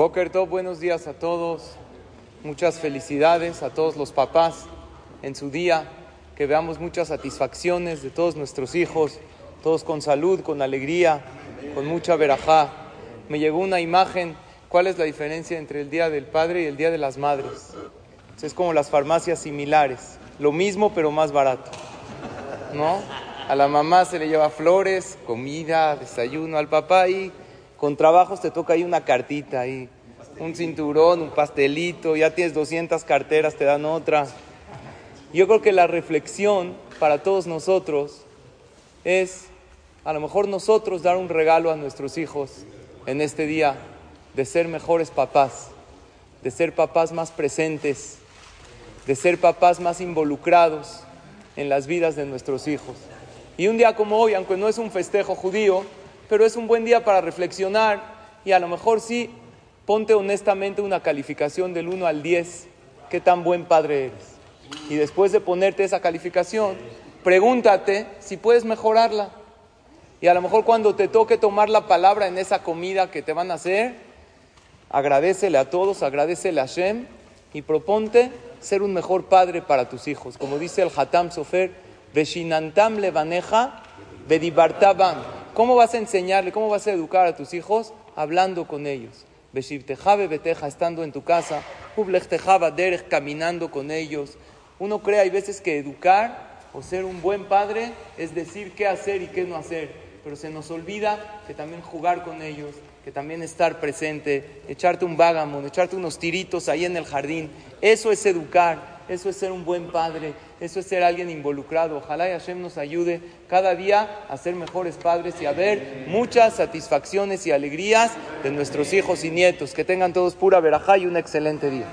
Boker Tov, buenos días a todos. Muchas felicidades a todos los papás en su día. Que veamos muchas satisfacciones de todos nuestros hijos, todos con salud, con alegría, con mucha verajá. Me llegó una imagen. ¿Cuál es la diferencia entre el Día del Padre y el Día de las Madres? Es como las farmacias similares. Lo mismo, pero más barato. ¿No? A la mamá se le lleva flores, comida, desayuno. Al papá y con trabajos te toca ahí una cartita, ahí, un cinturón, un pastelito, ya tienes 200 carteras, te dan otra. Yo creo que la reflexión para todos nosotros es a lo mejor nosotros dar un regalo a nuestros hijos en este día de ser mejores papás, de ser papás más presentes, de ser papás más involucrados en las vidas de nuestros hijos. Y un día como hoy, aunque no es un festejo judío, pero es un buen día para reflexionar y a lo mejor sí, ponte honestamente una calificación del 1 al 10, qué tan buen padre eres. Y después de ponerte esa calificación, pregúntate si puedes mejorarla. Y a lo mejor cuando te toque tomar la palabra en esa comida que te van a hacer, agradecele a todos, agradecele a Shem y proponte ser un mejor padre para tus hijos. Como dice el Hatam Sofer, Veshinantam levaneja, vedibartabam. ¿Cómo vas a enseñarle, cómo vas a educar a tus hijos? Hablando con ellos. Beshivteja beteja, estando en tu casa. Ublechteja derech, caminando con ellos. Uno cree, hay veces que educar o ser un buen padre es decir qué hacer y qué no hacer. Pero se nos olvida que también jugar con ellos, que también estar presente, echarte un vágamo, echarte unos tiritos ahí en el jardín. Eso es educar, eso es ser un buen padre, eso es ser alguien involucrado. Ojalá y Hashem nos ayude cada día a ser mejores padres y a ver muchas satisfacciones y alegrías de nuestros hijos y nietos. Que tengan todos pura verajá y un excelente día.